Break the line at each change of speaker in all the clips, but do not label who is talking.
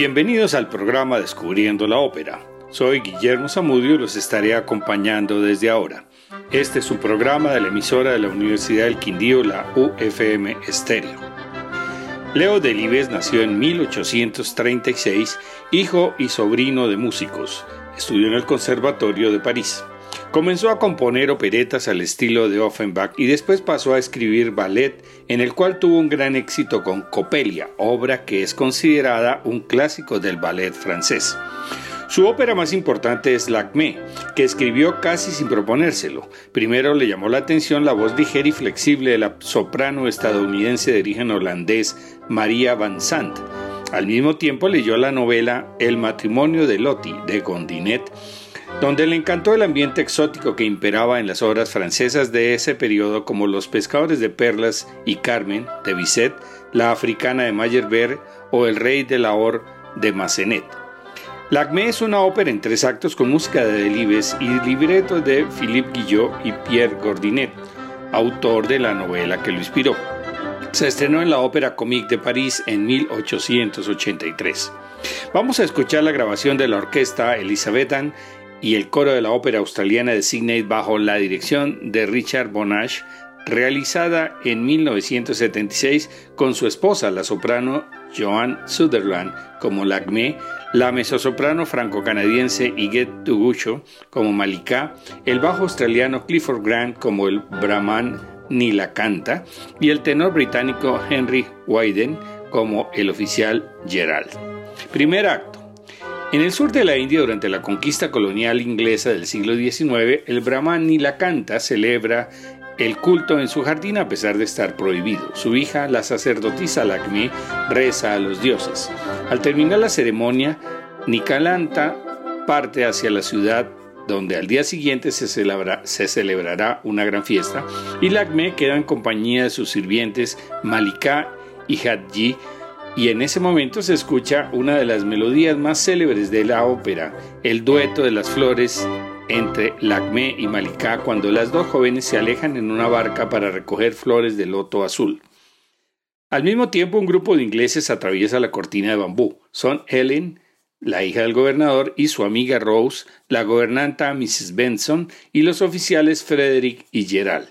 Bienvenidos al programa Descubriendo la Ópera. Soy Guillermo Zamudio y los estaré acompañando desde ahora. Este es un programa de la emisora de la Universidad del Quindío, la UFM Estéreo. Leo Delibes nació en 1836, hijo y sobrino de músicos. Estudió en el Conservatorio de París. Comenzó a componer operetas al estilo de Offenbach y después pasó a escribir ballet, en el cual tuvo un gran éxito con Coppelia, obra que es considerada un clásico del ballet francés. Su ópera más importante es L'Acme, que escribió casi sin proponérselo. Primero le llamó la atención la voz ligera y flexible de la soprano estadounidense de origen holandés María Van Sant. Al mismo tiempo leyó la novela El matrimonio de Loti de Gondinet, donde le encantó el ambiente exótico que imperaba en las obras francesas de ese periodo como Los pescadores de perlas y Carmen de Bizet, La africana de Meyerbeer o El rey de la Or de Massenet. L'Acme es una ópera en tres actos con música de Delibes y libreto de Philippe Guillot y Pierre Gordinet, autor de la novela que lo inspiró. Se estrenó en la Ópera Comique de París en 1883. Vamos a escuchar la grabación de la orquesta Elizabethan y el coro de la ópera australiana de Sydney bajo la dirección de Richard Bonash, realizada en 1976 con su esposa, la soprano Joan Sutherland, como Lagme, la mezzosoprano franco-canadiense Iguette Tugucho como Malika, el bajo australiano Clifford Grant como el Brahman Nilakanta y el tenor británico Henry Wyden como el oficial Gerald. Primer acto. En el sur de la India, durante la conquista colonial inglesa del siglo XIX, el Brahman Nilakanta celebra el culto en su jardín a pesar de estar prohibido. Su hija, la sacerdotisa Lakshmi, reza a los dioses. Al terminar la ceremonia, Nikalanta parte hacia la ciudad donde al día siguiente se, celebrará una gran fiesta, y Lakme queda en compañía de sus sirvientes Malika y Hadji, y en ese momento se escucha una de las melodías más célebres de la ópera, el dueto de las flores entre Lacmé y Malika cuando las dos jóvenes se alejan en una barca para recoger flores de loto azul. Al mismo tiempo, un grupo de ingleses atraviesa la cortina de bambú. Son Helen, la hija del gobernador, y su amiga Rose, la gobernanta Mrs. Benson, y los oficiales Frederick y Gerald.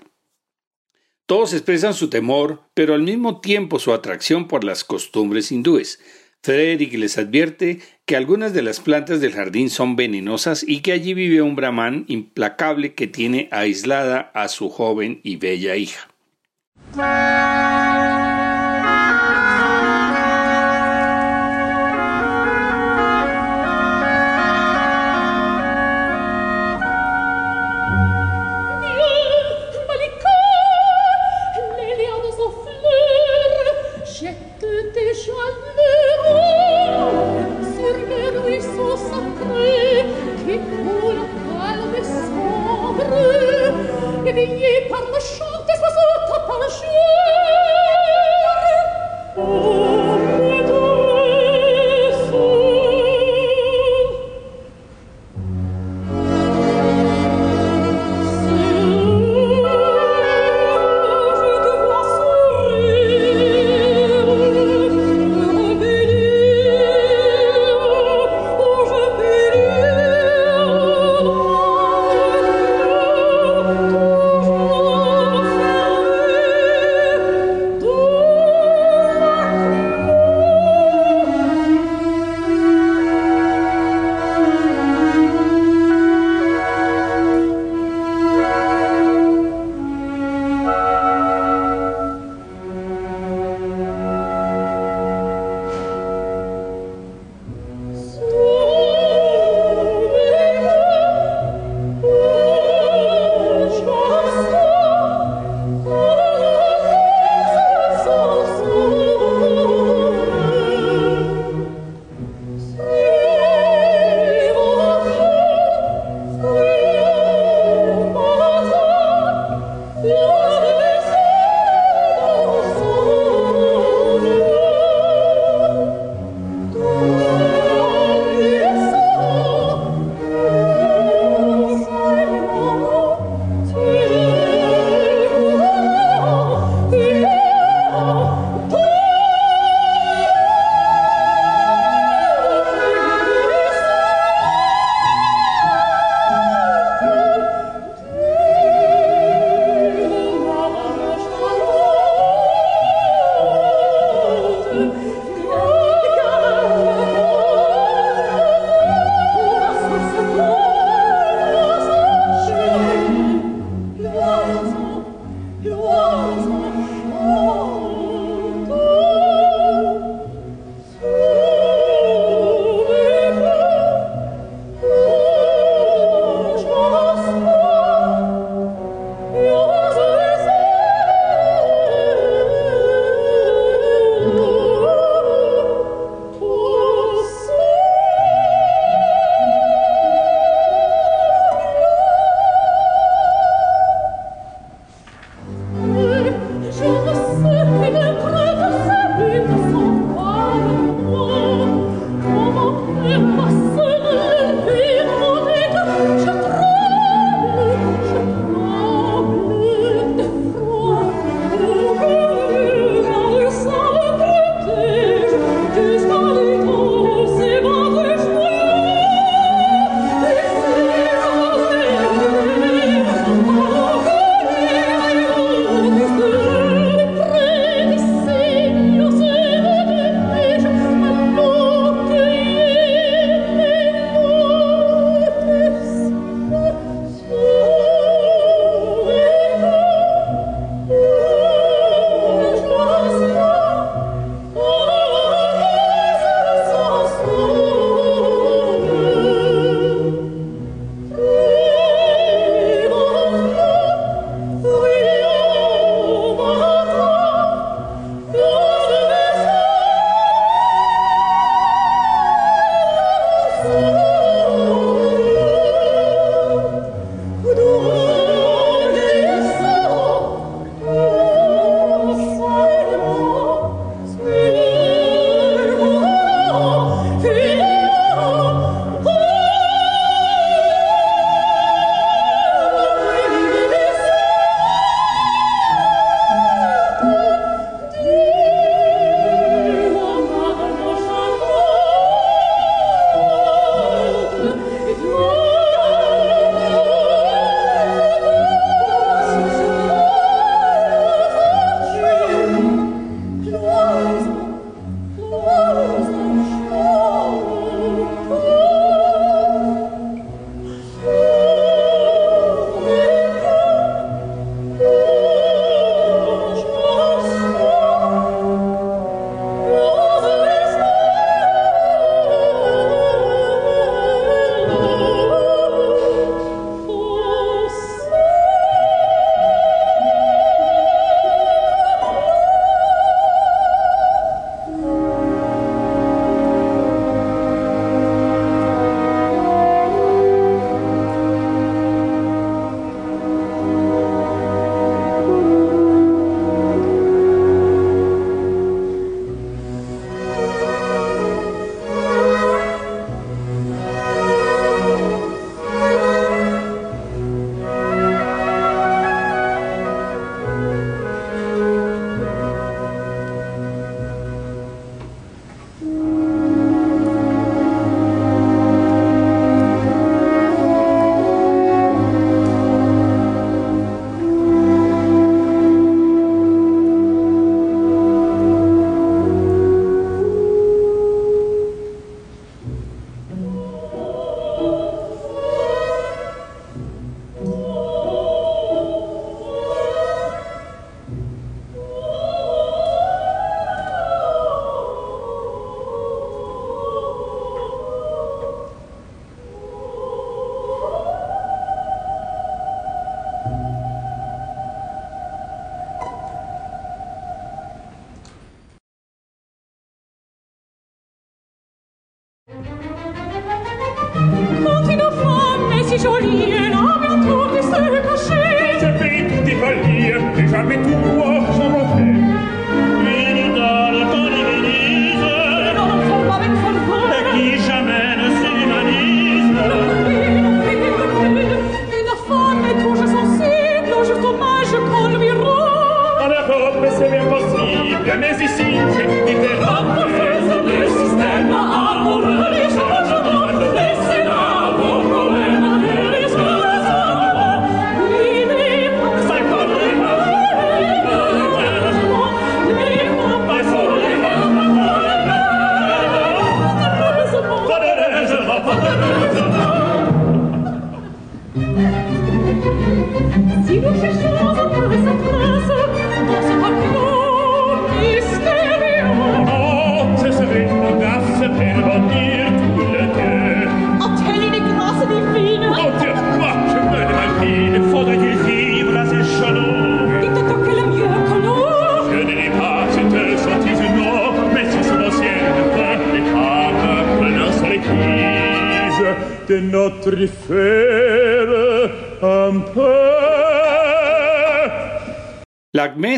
Todos expresan su temor, pero al mismo tiempo su atracción por las costumbres hindúes. Frederick les advierte que algunas de las plantas del jardín son venenosas y que allí vive un brahman implacable que tiene aislada a su joven y bella hija.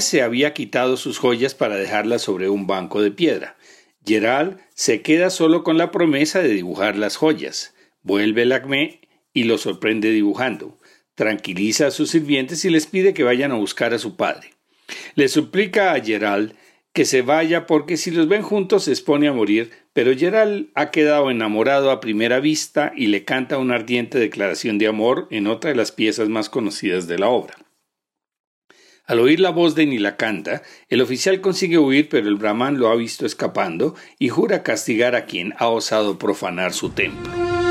Se había quitado sus joyas para dejarlas sobre un banco de piedra. Gerald se queda solo con la promesa de dibujar las joyas. Vuelve Lacmé y lo sorprende dibujando. Tranquiliza a sus sirvientes y les pide que vayan a buscar a su padre. Le suplica a Gerald que se vaya porque si los ven juntos se expone a morir, pero Gerald ha quedado enamorado a primera vista y le canta una ardiente declaración de amor en otra de las piezas más conocidas de la obra. Al oír la voz de Nilakanta, el oficial consigue huir, pero el brahman lo ha visto escapando y jura castigar a quien ha osado profanar su templo.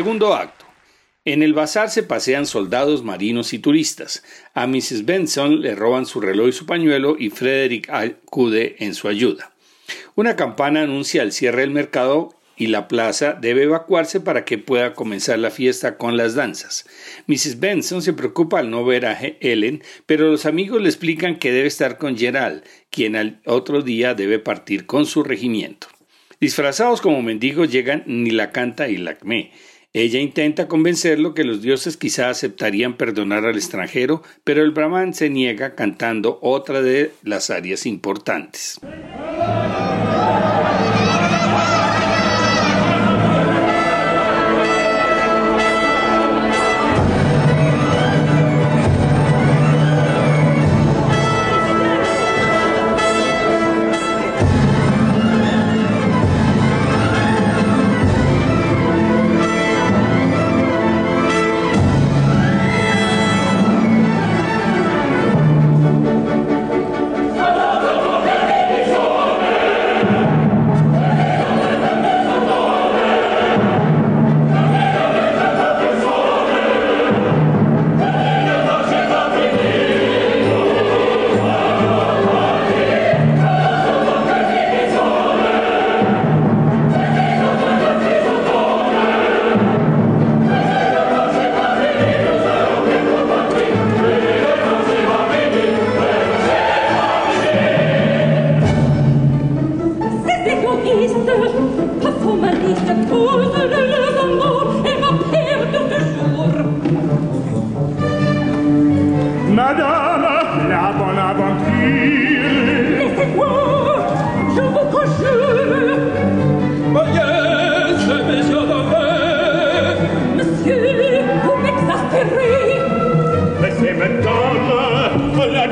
Segundo acto. En el bazar se pasean soldados, marinos y turistas. A Mrs. Benson le roban su reloj y su pañuelo y Frederick acude en su ayuda. Una campana anuncia el cierre del mercado y la plaza debe evacuarse para que pueda comenzar la fiesta con las danzas. Mrs. Benson se preocupa al no ver a Ellen, pero los amigos le explican que debe estar con Gerald, quien al otro día debe partir con su regimiento. Disfrazados como mendigos llegan Nilakanta y Lakme. Ella intenta convencerlo que los dioses quizá aceptarían perdonar al extranjero, pero el brahman se niega cantando otra de las áreas importantes.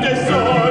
tesoro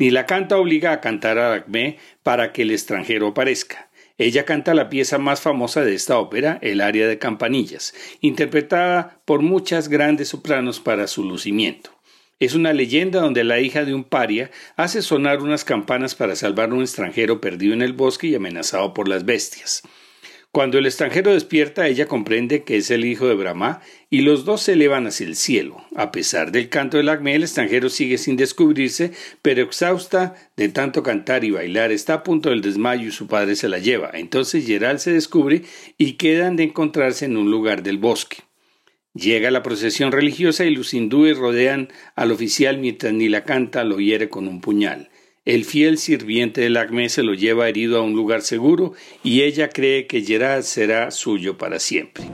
Ni la canta obliga a cantar a Acme para que el extranjero aparezca. Ella canta la pieza más famosa de esta ópera, el aria de campanillas, interpretada por muchas grandes sopranos para su lucimiento. Es una leyenda donde la hija de un paria hace sonar unas campanas para salvar a un extranjero perdido en el bosque y amenazado por las bestias. Cuando el extranjero despierta, ella comprende que es el hijo de Brahma y los dos se elevan hacia el cielo. A pesar del canto del acme, el extranjero sigue sin descubrirse, pero exhausta de tanto cantar y bailar, está a punto del desmayo y su padre se la lleva. Entonces Gerald se descubre y quedan de encontrarse en un lugar del bosque. Llega la procesión religiosa y los hindúes rodean al oficial mientras ni la canta lo hiere con un puñal. El fiel sirviente del Acme se lo lleva herido a un lugar seguro y ella cree que Gerard será suyo para siempre.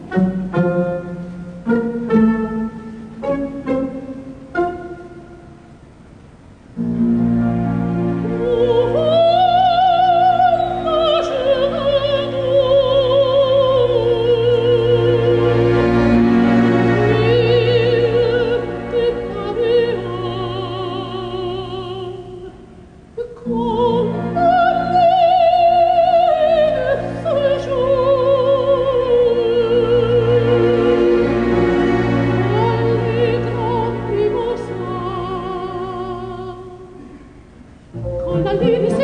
You.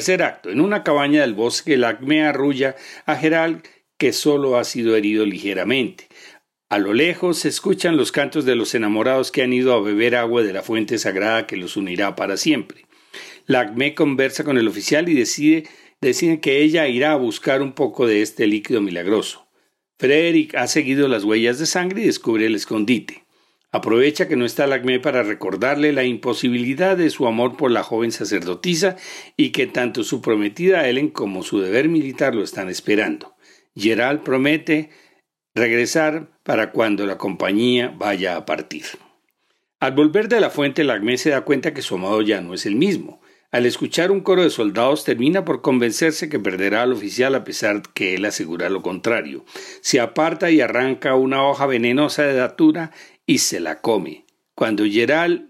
Tercer acto. En una cabaña del bosque, el arrulla a Gerald, que solo ha sido herido ligeramente. A lo lejos se escuchan los cantos de los enamorados que han ido a beber agua de la fuente sagrada que los unirá para siempre. Lacme conversa con el oficial y decide, decide que ella irá a buscar un poco de este líquido milagroso. Frederick ha seguido las huellas de sangre y descubre el escondite. Aprovecha que no está Lacme para recordarle la imposibilidad de su amor por la joven sacerdotisa y que tanto su prometida Ellen como su deber militar lo están esperando. Gerald promete regresar para cuando la compañía vaya a partir. Al volver de la fuente, Lacme se da cuenta que su amado ya no es el mismo. Al escuchar un coro de soldados termina por convencerse que perderá al oficial a pesar que él asegura lo contrario. Se aparta y arranca una hoja venenosa de datura y se la come. Cuando Gerald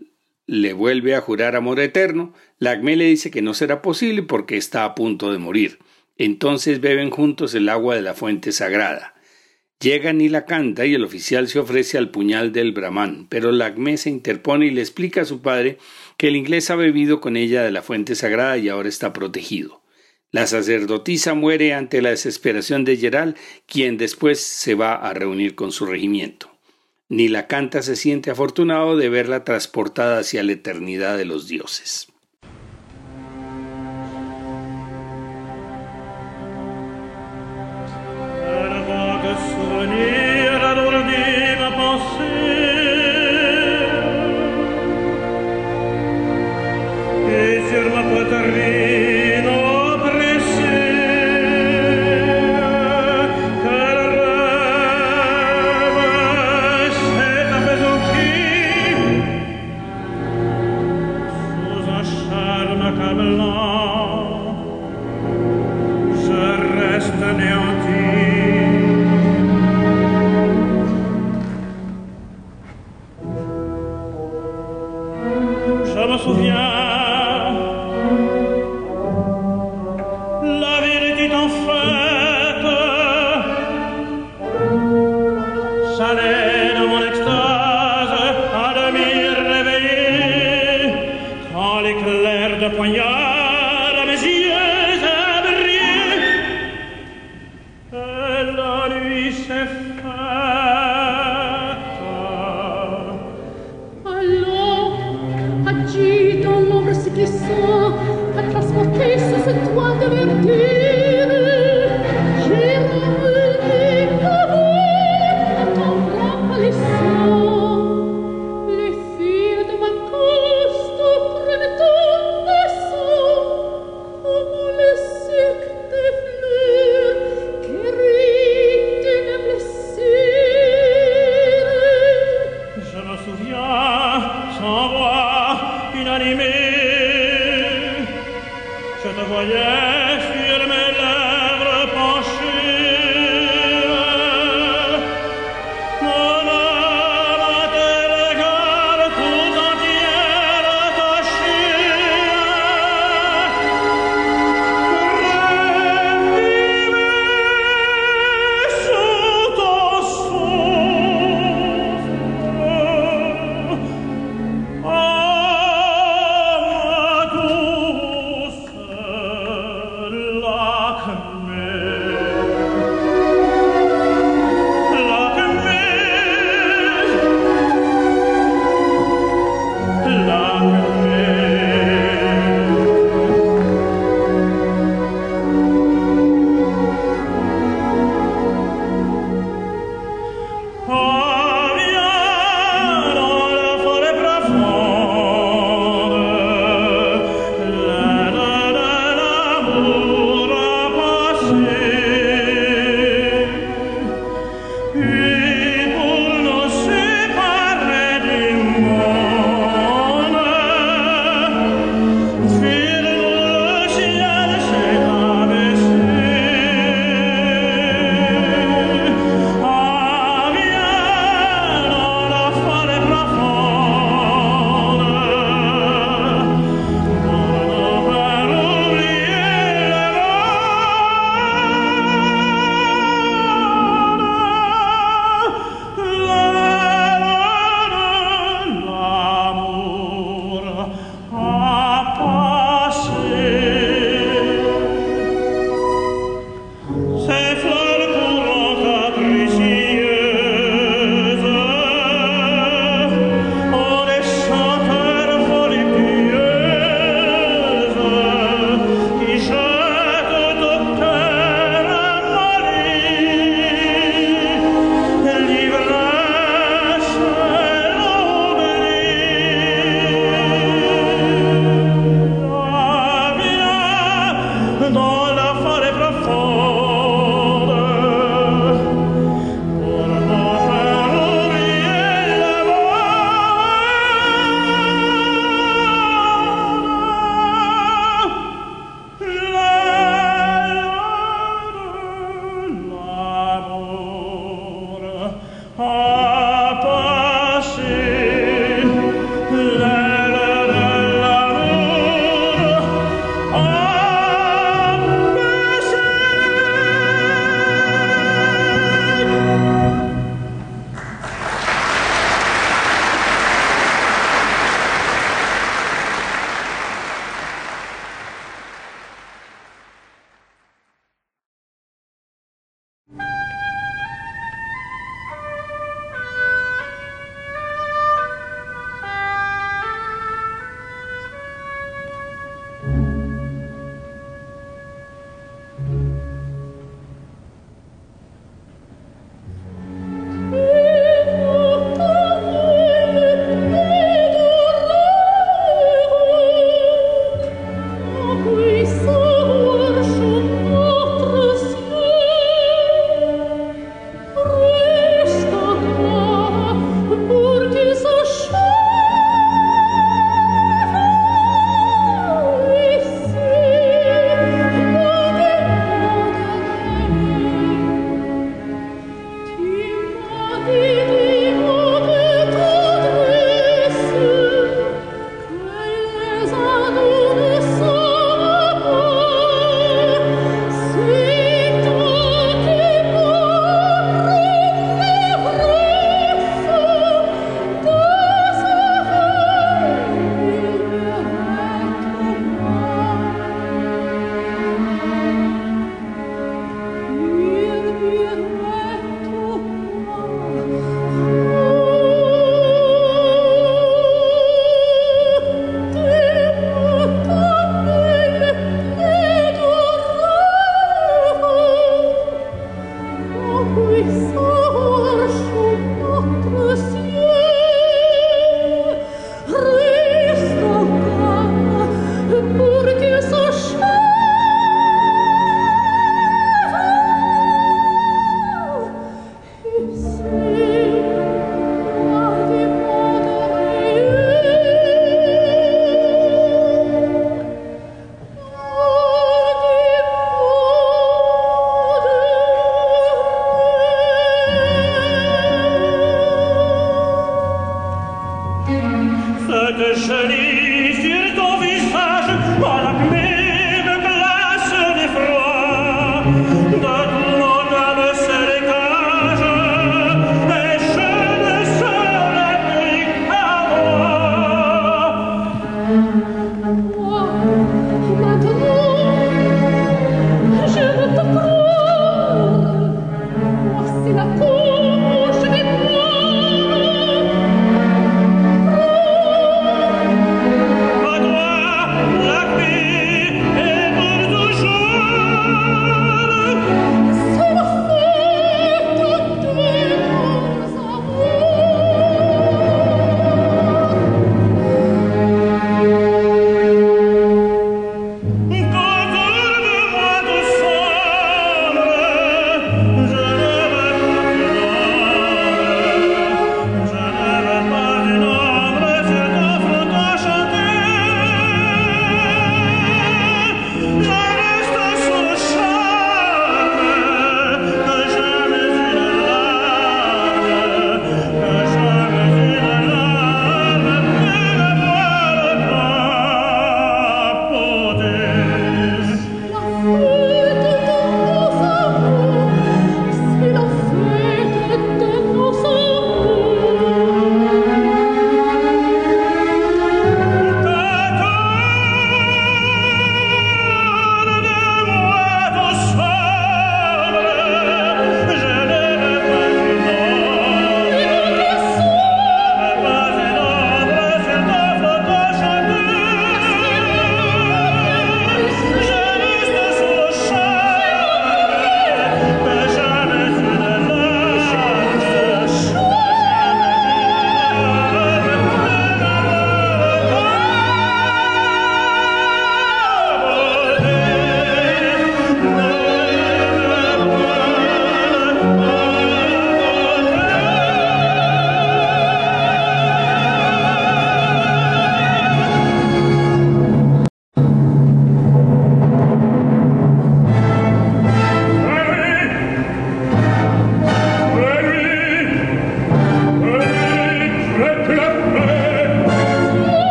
le vuelve a jurar amor eterno, Lacme le dice que no será posible porque está a punto de morir. Entonces beben juntos el agua de la fuente sagrada. Llegan y la canta y el oficial se ofrece al puñal del Brahman, pero Lacme se interpone y le explica a su padre que el inglés ha bebido con ella de la fuente sagrada y ahora está protegido. La sacerdotisa muere ante la desesperación de Gerald, quien después se va a reunir con su regimiento. Ni la canta se siente afortunado de verla transportada hacia la eternidad de los dioses.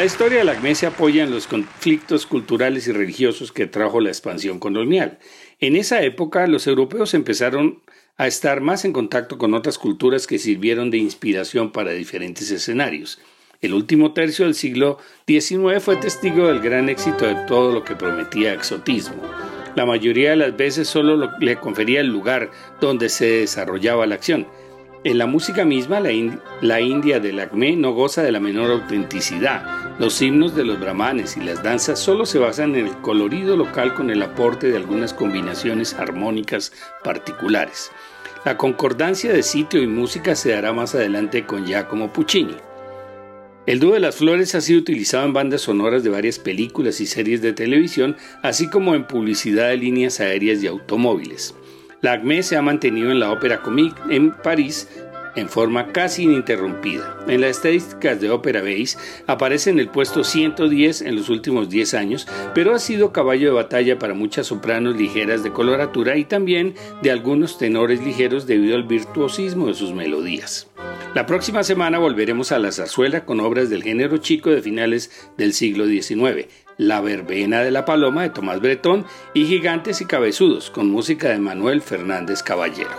La historia de la ACME se apoya en los conflictos culturales y religiosos que trajo la expansión colonial. En esa época, los europeos empezaron a estar más en contacto con otras culturas que sirvieron de inspiración para diferentes escenarios. El último tercio del siglo XIX fue testigo del gran éxito de todo lo que prometía exotismo. La mayoría de las veces solo le confería el lugar donde se desarrollaba la acción. En la música misma, la, India del Acme no goza de la menor autenticidad. Los himnos de los brahmanes y las danzas solo se basan en el colorido local con el aporte de algunas combinaciones armónicas particulares. La concordancia de sitio y música se dará más adelante con Giacomo Puccini. El dúo de las flores ha sido utilizado en bandas sonoras de varias películas y series de televisión, así como en publicidad de líneas aéreas y automóviles. La se ha mantenido en la Ópera Comique en París en forma casi ininterrumpida. En las estadísticas de Opera Base aparece en el puesto 110 en los últimos 10 años, pero ha sido caballo de batalla para muchas sopranos ligeras de coloratura y también de algunos tenores ligeros debido al virtuosismo de sus melodías. La próxima semana volveremos a la zarzuela con obras del género chico de finales del siglo XIX. La verbena de la paloma de Tomás Bretón y Gigantes y Cabezudos con música de Manuel Fernández Caballero.